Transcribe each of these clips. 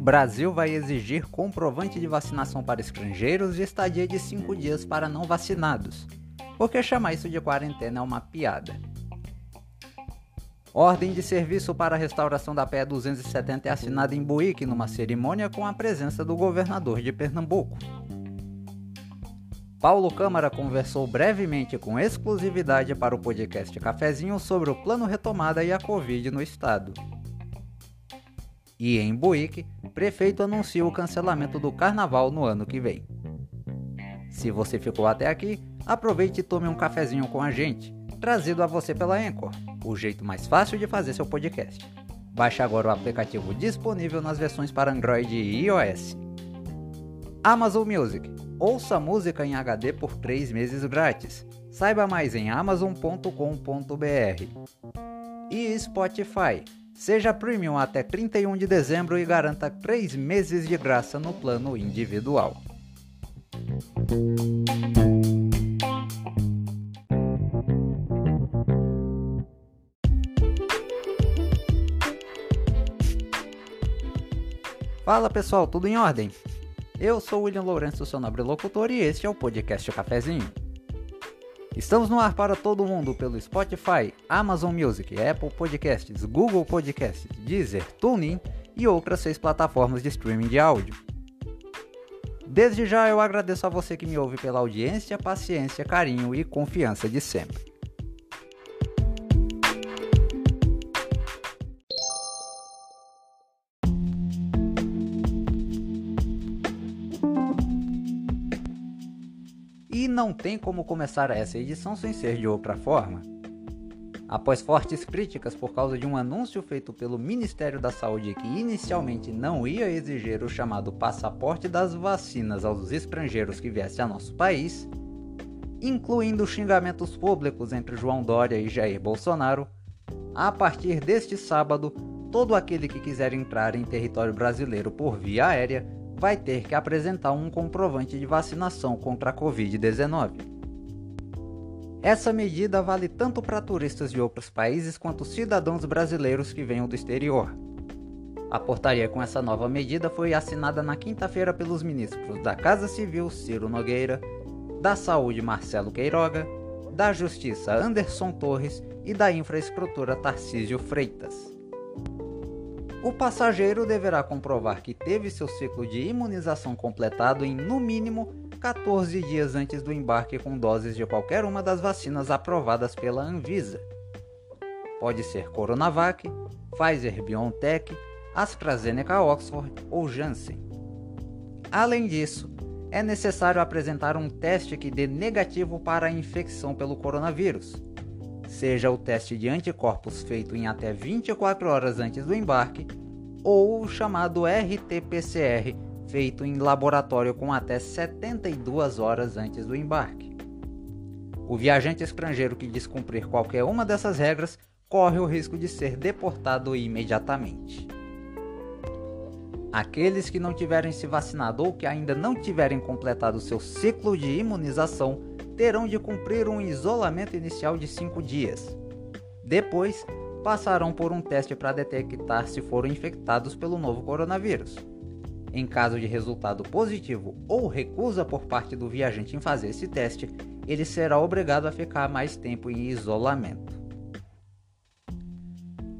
Brasil vai exigir comprovante de vacinação para estrangeiros e estadia de 5 dias para não vacinados. Porque chamar isso de quarentena é uma piada. Ordem de serviço para a restauração da PE 270 é assinada em Buíque numa cerimônia com a presença do governador de Pernambuco. Paulo Câmara conversou brevemente com exclusividade para o podcast Cafezinho sobre o plano retomada e a Covid no estado. E em Buíque, prefeito anuncia o cancelamento do carnaval no ano que vem. Se você ficou até aqui, aproveite e tome um cafezinho com a gente, trazido a você pela Anchor, o jeito mais fácil de fazer seu podcast. Baixe agora o aplicativo disponível nas versões para Android e iOS. Amazon Music. Ouça música em HD por 3 meses grátis. Saiba mais em amazon.com.br. E Spotify Seja premium até 31 de dezembro e garanta 3 meses de graça no plano individual. Fala pessoal, tudo em ordem? Eu sou William Lourenço, seu nobre locutor, e este é o podcast Cafezinho. Estamos no ar para todo mundo pelo Spotify, Amazon Music, Apple Podcasts, Google Podcasts, Deezer, TuneIn e outras seis plataformas de streaming de áudio. Desde já eu agradeço a você que me ouve pela audiência, paciência, carinho e confiança de sempre. Não tem como começar essa edição sem ser de outra forma. Após fortes críticas por causa de um anúncio feito pelo Ministério da Saúde que inicialmente não ia exigir o chamado passaporte das vacinas aos estrangeiros que viessem a nosso país, incluindo xingamentos públicos entre João Dória e Jair Bolsonaro, a partir deste sábado, todo aquele que quiser entrar em território brasileiro por via aérea vai ter que apresentar um comprovante de vacinação contra a Covid-19. Essa medida vale tanto para turistas de outros países quanto cidadãos brasileiros que venham do exterior. A portaria com essa nova medida foi assinada na quinta-feira pelos ministros da Casa Civil Ciro Nogueira, da Saúde Marcelo Queiroga, da Justiça Anderson Torres e da Infraestrutura Tarcísio Freitas. O passageiro deverá comprovar que teve seu ciclo de imunização completado em no mínimo 14 dias antes do embarque com doses de qualquer uma das vacinas aprovadas pela Anvisa. Pode ser Coronavac, Pfizer BioNTech, AstraZeneca Oxford ou Janssen. Além disso, é necessário apresentar um teste que dê negativo para a infecção pelo coronavírus seja o teste de anticorpos feito em até 24 horas antes do embarque, ou o chamado RT-PCR, feito em laboratório com até 72 horas antes do embarque. O viajante estrangeiro que descumprir qualquer uma dessas regras corre o risco de ser deportado imediatamente. Aqueles que não tiverem se vacinado ou que ainda não tiverem completado seu ciclo de imunização terão de cumprir um isolamento inicial de 5 dias. Depois, passarão por um teste para detectar se foram infectados pelo novo coronavírus. Em caso de resultado positivo ou recusa por parte do viajante em fazer esse teste, ele será obrigado a ficar mais tempo em isolamento.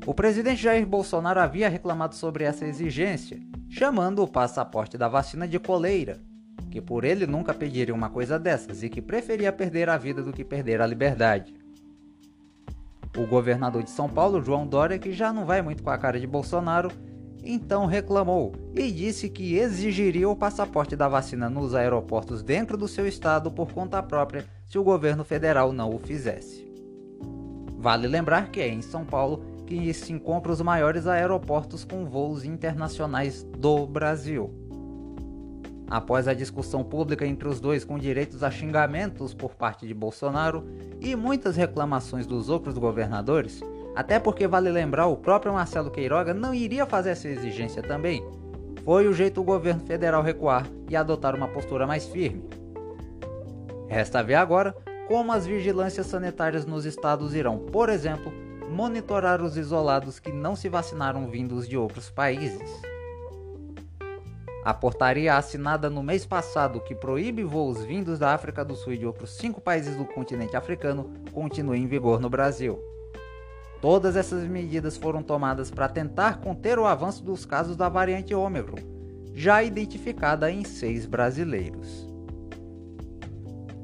O presidente Jair Bolsonaro havia reclamado sobre essa exigência, chamando o passaporte da vacina de coleira que por ele nunca pediria uma coisa dessas e que preferia perder a vida do que perder a liberdade. O governador de São Paulo, João Dória, que já não vai muito com a cara de Bolsonaro, então reclamou e disse que exigiria o passaporte da vacina nos aeroportos dentro do seu estado por conta própria se o governo federal não o fizesse. Vale lembrar que é em São Paulo que se encontram os maiores aeroportos com voos internacionais do Brasil. Após a discussão pública entre os dois com direitos a xingamentos por parte de Bolsonaro e muitas reclamações dos outros governadores, até porque vale lembrar o próprio Marcelo Queiroga não iria fazer essa exigência também, foi o jeito do governo federal recuar e adotar uma postura mais firme. Resta ver agora como as vigilâncias sanitárias nos estados irão, por exemplo, monitorar os isolados que não se vacinaram vindos de outros países. A portaria assinada no mês passado que proíbe voos vindos da África do Sul e de outros cinco países do continente africano continua em vigor no Brasil. Todas essas medidas foram tomadas para tentar conter o avanço dos casos da variante Ômicron, já identificada em seis brasileiros.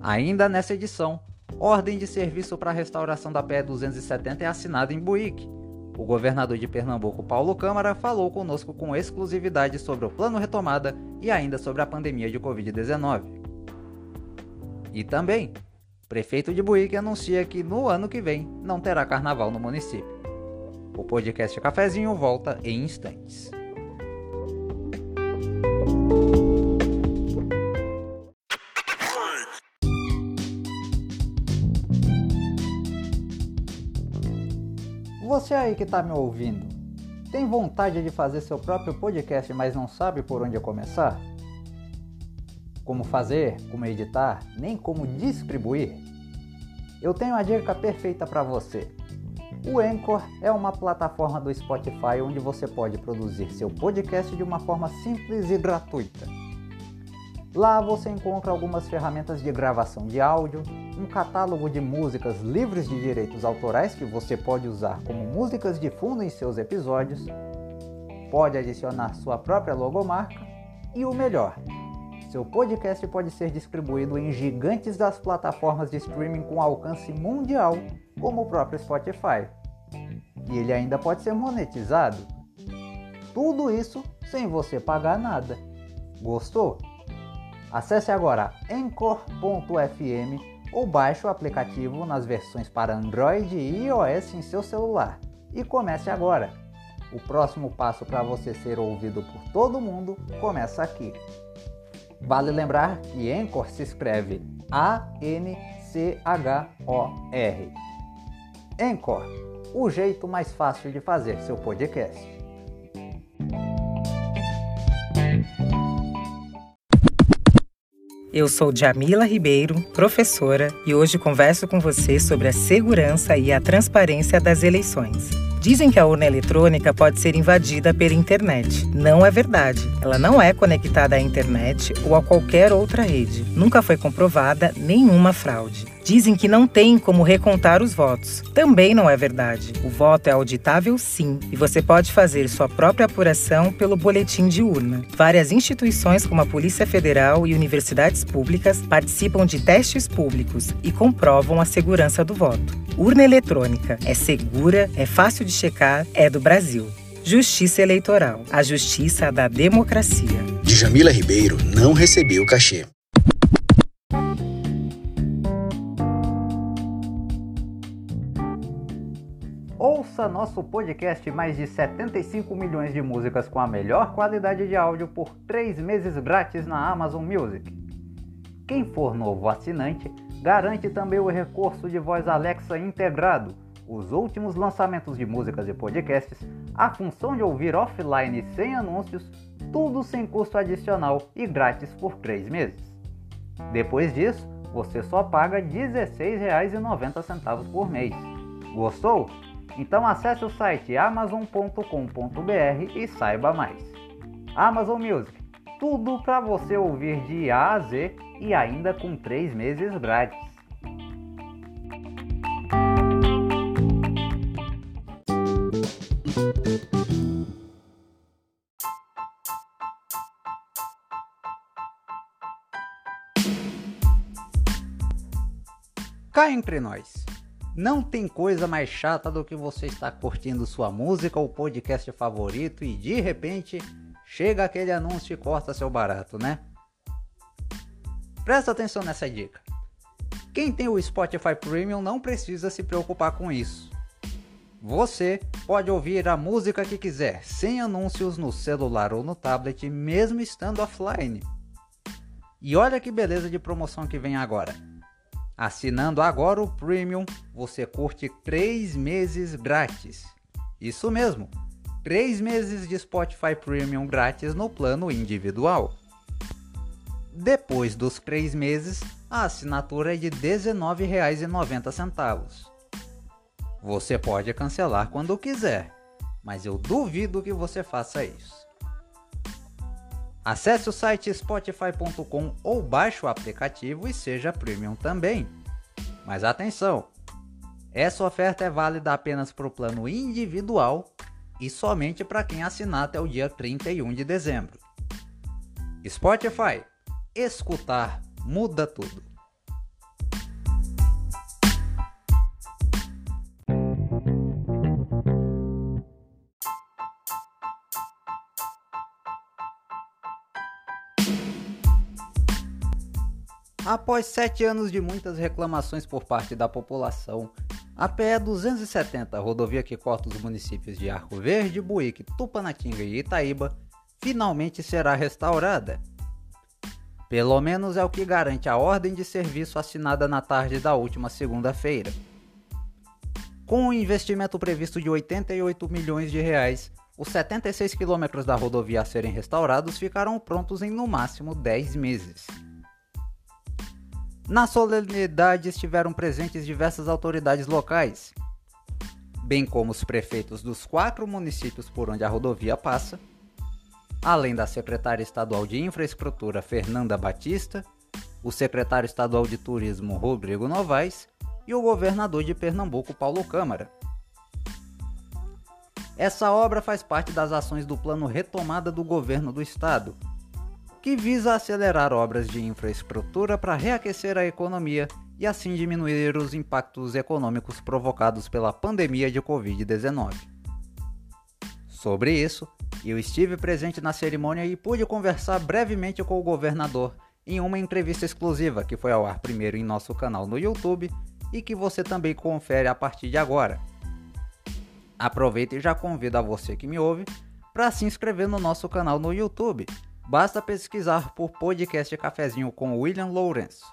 Ainda nessa edição, ordem de serviço para a restauração da PE 270 é assinada em Buíque. O governador de Pernambuco, Paulo Câmara, falou conosco com exclusividade sobre o plano retomada e ainda sobre a pandemia de Covid-19. E também, prefeito de Buíque anuncia que no ano que vem não terá carnaval no município. O podcast Cafezinho volta em instantes. Aí que está me ouvindo, tem vontade de fazer seu próprio podcast, mas não sabe por onde começar? Como fazer, como editar, nem como distribuir? Eu tenho a dica perfeita para você. O Anchor é uma plataforma do Spotify onde você pode produzir seu podcast de uma forma simples e gratuita. Lá você encontra algumas ferramentas de gravação de áudio, um catálogo de músicas livres de direitos autorais que você pode usar como músicas de fundo em seus episódios, pode adicionar sua própria logomarca e o melhor, seu podcast pode ser distribuído em gigantes das plataformas de streaming com alcance mundial, como o próprio Spotify. E ele ainda pode ser monetizado. Tudo isso sem você pagar nada. Gostou? Acesse agora Anchor.fm ou baixe o aplicativo nas versões para Android e iOS em seu celular e comece agora. O próximo passo para você ser ouvido por todo mundo começa aqui. Vale lembrar que Anchor se escreve A-N-C-H-O-R. Anchor, o jeito mais fácil de fazer seu podcast. Eu sou Jamila Ribeiro, professora, e hoje converso com você sobre a segurança e a transparência das eleições. Dizem que a urna eletrônica pode ser invadida pela internet. Não é verdade. Ela não é conectada à internet ou a qualquer outra rede. Nunca foi comprovada nenhuma fraude. Dizem que não tem como recontar os votos. Também não é verdade. O voto é auditável sim, e você pode fazer sua própria apuração pelo boletim de urna. Várias instituições como a Polícia Federal e universidades públicas participam de testes públicos e comprovam a segurança do voto. Urna eletrônica é segura, é fácil de checar, é do Brasil. Justiça Eleitoral, a justiça da democracia. Djamila Ribeiro não recebeu cachê. Ouça nosso podcast mais de 75 milhões de músicas com a melhor qualidade de áudio por 3 meses grátis na Amazon Music. Quem for novo assinante, garante também o recurso de voz Alexa integrado, os últimos lançamentos de músicas e podcasts, a função de ouvir offline sem anúncios, tudo sem custo adicional e grátis por 3 meses. Depois disso, você só paga R$ 16,90 por mês. Gostou? Então acesse o site amazon.com.br e saiba mais. Amazon Music, tudo para você ouvir de A a Z e ainda com 3 meses grátis. Cá entre nós. Não tem coisa mais chata do que você estar curtindo sua música ou podcast favorito e de repente chega aquele anúncio e corta seu barato, né? Presta atenção nessa dica. Quem tem o Spotify Premium não precisa se preocupar com isso. Você pode ouvir a música que quiser, sem anúncios no celular ou no tablet, mesmo estando offline. E olha que beleza de promoção que vem agora. Assinando agora o Premium, você curte 3 meses grátis. Isso mesmo, 3 meses de Spotify Premium grátis no plano individual. Depois dos 3 meses, a assinatura é de R$ 19,90. Você pode cancelar quando quiser, mas eu duvido que você faça isso. Acesse o site spotify.com ou baixe o aplicativo e seja premium também. Mas atenção! Essa oferta é válida apenas para o plano individual e somente para quem assinar até o dia 31 de dezembro. Spotify, escutar muda tudo. Após sete anos de muitas reclamações por parte da população, a PE 270, rodovia que corta os municípios de Arco Verde, Buíque, Tupanatinga e Itaíba, finalmente será restaurada. Pelo menos é o que garante a ordem de serviço assinada na tarde da última segunda-feira. Com um investimento previsto de 88 milhões de reais, os 76 quilômetros da rodovia a serem restaurados ficarão prontos em no máximo 10 meses. Na solenidade estiveram presentes diversas autoridades locais, bem como os prefeitos dos quatro municípios por onde a rodovia passa, além da secretária estadual de Infraestrutura Fernanda Batista, o secretário estadual de Turismo Rodrigo Novaes e o governador de Pernambuco Paulo Câmara. Essa obra faz parte das ações do Plano Retomada do Governo do Estado, que visa acelerar obras de infraestrutura para reaquecer a economia e assim diminuir os impactos econômicos provocados pela pandemia de Covid-19. Sobre isso, eu estive presente na cerimônia e pude conversar brevemente com o governador em uma entrevista exclusiva que foi ao ar primeiro em nosso canal no YouTube e que você também confere a partir de agora. Aproveita e já convido a você que me ouve para se inscrever no nosso canal no YouTube Basta pesquisar por podcast Cafezinho com William Lourenço.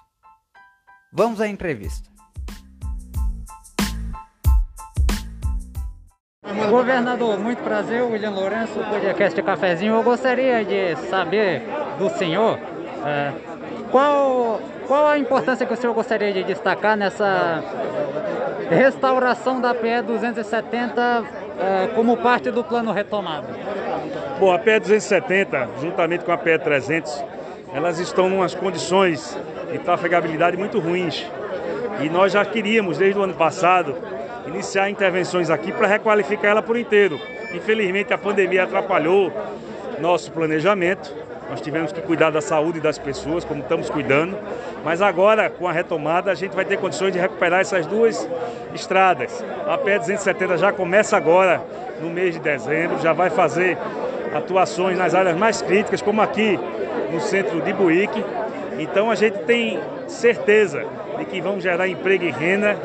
Vamos à entrevista. Governador, muito prazer, William Lourenço, podcast Cafezinho. Eu gostaria de saber do senhor é, qual, qual a importância que o senhor gostaria de destacar nessa restauração da PE 270 é, como parte do plano retomado. Bom, a PE 270, juntamente com a PE 300, elas estão em umas condições de trafegabilidade muito ruins. E nós já queríamos, desde o ano passado, iniciar intervenções aqui para requalificar ela por inteiro. Infelizmente, a pandemia atrapalhou nosso planejamento. Nós tivemos que cuidar da saúde das pessoas, como estamos cuidando. Mas agora, com a retomada, a gente vai ter condições de recuperar essas duas estradas. A PE 270 já começa agora, no mês de dezembro, já vai fazer atuações nas áreas mais críticas, como aqui no centro de Buíque. Então a gente tem certeza de que vamos gerar emprego e renda,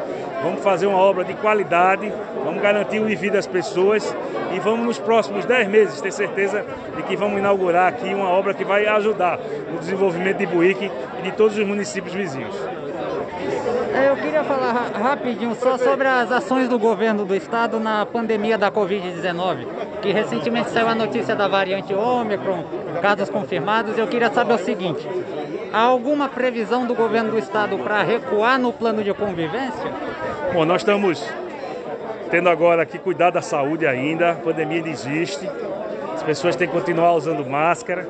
vamos fazer uma obra de qualidade, vamos garantir o viver das pessoas e vamos nos próximos 10 meses ter certeza de que vamos inaugurar aqui uma obra que vai ajudar no desenvolvimento de Buíque e de todos os municípios vizinhos. É, eu queria falar rapidinho só sobre as ações do governo do estado na pandemia da Covid-19, que recentemente saiu a notícia da variante Ômicron, casos confirmados. Eu queria saber o seguinte: há alguma previsão do governo do estado para recuar no plano de convivência? Bom, nós estamos tendo agora que cuidar da saúde ainda, a pandemia ainda existe, as pessoas têm que continuar usando máscara,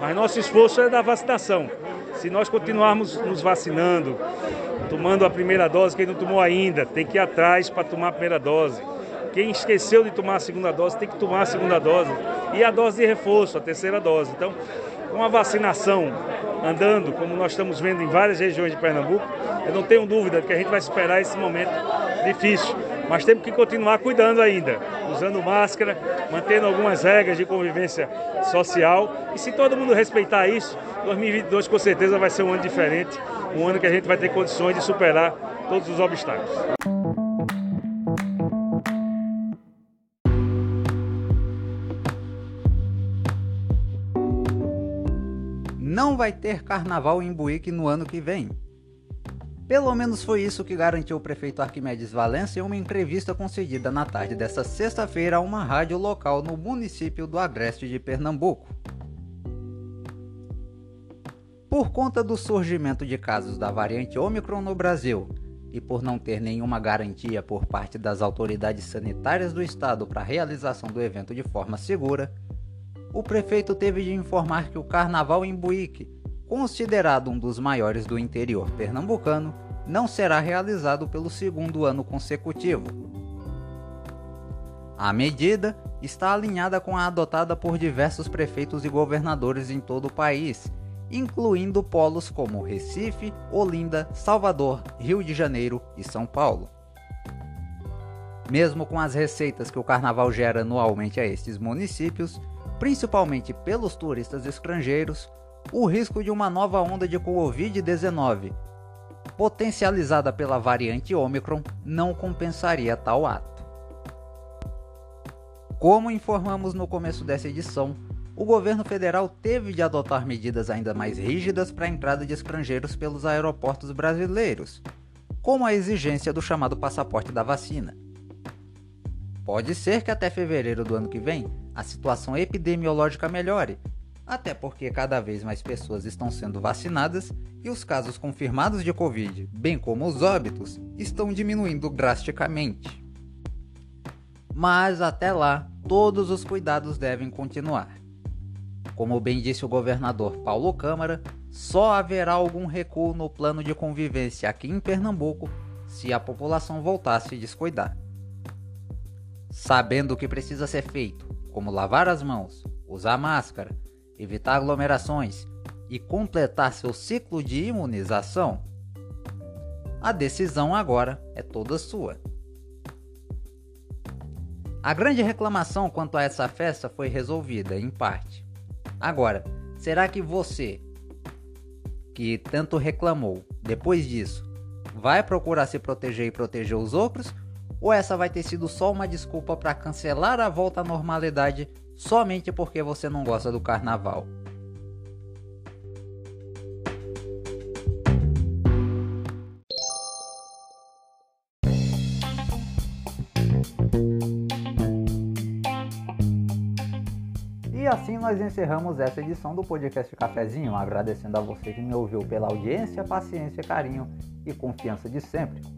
mas nosso esforço é da vacinação. Se nós continuarmos nos vacinando, tomando a primeira dose, quem não tomou ainda, tem que ir atrás para tomar a primeira dose. Quem esqueceu de tomar a segunda dose, tem que tomar a segunda dose. E a dose de reforço, a terceira dose. Então, com a vacinação andando, como nós estamos vendo em várias regiões de Pernambuco, eu não tenho dúvida que a gente vai superar esse momento difícil. Mas temos que continuar cuidando ainda, usando máscara, mantendo algumas regras de convivência social. E se todo mundo respeitar isso, 2022 com certeza vai ser um ano diferente um ano que a gente vai ter condições de superar todos os obstáculos. Não vai ter carnaval em Buíque no ano que vem. Pelo menos foi isso que garantiu o prefeito Arquimedes Valença em uma entrevista concedida na tarde desta sexta-feira a uma rádio local no município do Agreste de Pernambuco. Por conta do surgimento de casos da variante Omicron no Brasil e por não ter nenhuma garantia por parte das autoridades sanitárias do estado para a realização do evento de forma segura, o prefeito teve de informar que o carnaval em Buíque, considerado um dos maiores do interior pernambucano, não será realizado pelo segundo ano consecutivo. A medida está alinhada com a adotada por diversos prefeitos e governadores em todo o país, incluindo polos como Recife, Olinda, Salvador, Rio de Janeiro e São Paulo. Mesmo com as receitas que o carnaval gera anualmente a estes municípios, principalmente pelos turistas estrangeiros, o risco de uma nova onda de Covid-19, potencializada pela variante Omicron, não compensaria tal ato. Como informamos no começo dessa edição, o governo federal teve de adotar medidas ainda mais rígidas para a entrada de estrangeiros pelos aeroportos brasileiros, como a exigência do chamado passaporte da vacina. Pode ser que até fevereiro do ano que vem a situação epidemiológica melhore, até porque cada vez mais pessoas estão sendo vacinadas e os casos confirmados de Covid, bem como os óbitos, estão diminuindo drasticamente. Mas até lá, todos os cuidados devem continuar. Como bem disse o governador Paulo Câmara, só haverá algum recuo no plano de convivência aqui em Pernambuco se a população voltar a descuidar. Sabendo o que precisa ser feito, como lavar as mãos, usar máscara, evitar aglomerações e completar seu ciclo de imunização, a decisão agora é toda sua. A grande reclamação quanto a essa festa foi resolvida, em parte. Agora, será que você, que tanto reclamou, depois disso, vai procurar se proteger e proteger os outros? Ou essa vai ter sido só uma desculpa para cancelar a volta à normalidade somente porque você não gosta do carnaval? E assim nós encerramos essa edição do podcast Cafezinho, agradecendo a você que me ouviu pela audiência, paciência, carinho e confiança de sempre.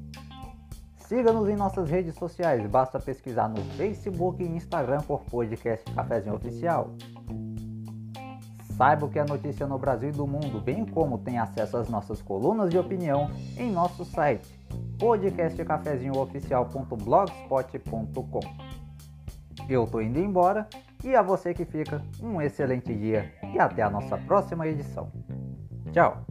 Siga-nos em nossas redes sociais, basta pesquisar no Facebook e Instagram por podcast Cafezinho Oficial. Saiba o que é notícia no Brasil e do mundo, bem como tem acesso às nossas colunas de opinião em nosso site podcastcafezinhooficial.blogspot.com. Eu tô indo embora e a você que fica, um excelente dia e até a nossa próxima edição. Tchau!